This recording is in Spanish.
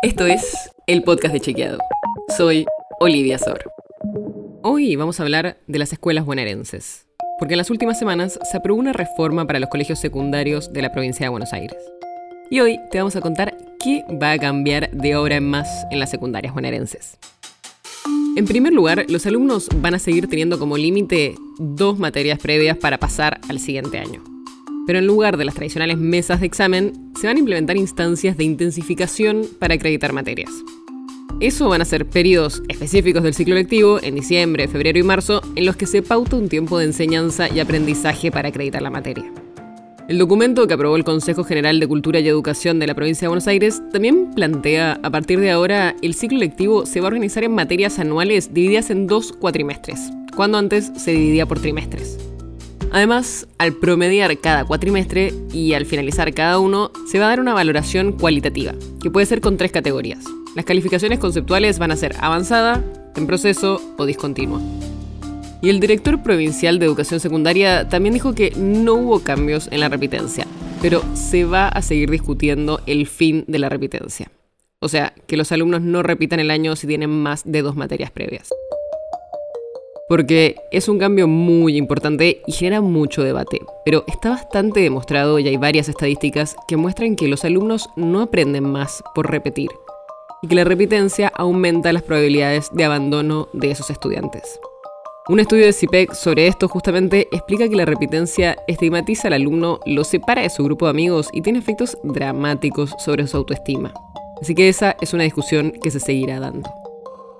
Esto es el podcast de Chequeado. Soy Olivia Sor. Hoy vamos a hablar de las escuelas bonaerenses, porque en las últimas semanas se aprobó una reforma para los colegios secundarios de la provincia de Buenos Aires. Y hoy te vamos a contar qué va a cambiar de ahora en más en las secundarias bonaerenses. En primer lugar, los alumnos van a seguir teniendo como límite dos materias previas para pasar al siguiente año. Pero en lugar de las tradicionales mesas de examen, se van a implementar instancias de intensificación para acreditar materias. Eso van a ser periodos específicos del ciclo lectivo, en diciembre, febrero y marzo, en los que se pauta un tiempo de enseñanza y aprendizaje para acreditar la materia. El documento que aprobó el Consejo General de Cultura y Educación de la provincia de Buenos Aires también plantea, a partir de ahora, el ciclo lectivo se va a organizar en materias anuales divididas en dos cuatrimestres, cuando antes se dividía por trimestres. Además, al promediar cada cuatrimestre y al finalizar cada uno, se va a dar una valoración cualitativa, que puede ser con tres categorías. Las calificaciones conceptuales van a ser avanzada, en proceso o discontinua. Y el director provincial de educación secundaria también dijo que no hubo cambios en la repitencia, pero se va a seguir discutiendo el fin de la repitencia. O sea, que los alumnos no repitan el año si tienen más de dos materias previas porque es un cambio muy importante y genera mucho debate. Pero está bastante demostrado y hay varias estadísticas que muestran que los alumnos no aprenden más por repetir y que la repitencia aumenta las probabilidades de abandono de esos estudiantes. Un estudio de CIPEC sobre esto justamente explica que la repitencia estigmatiza al alumno, lo separa de su grupo de amigos y tiene efectos dramáticos sobre su autoestima. Así que esa es una discusión que se seguirá dando.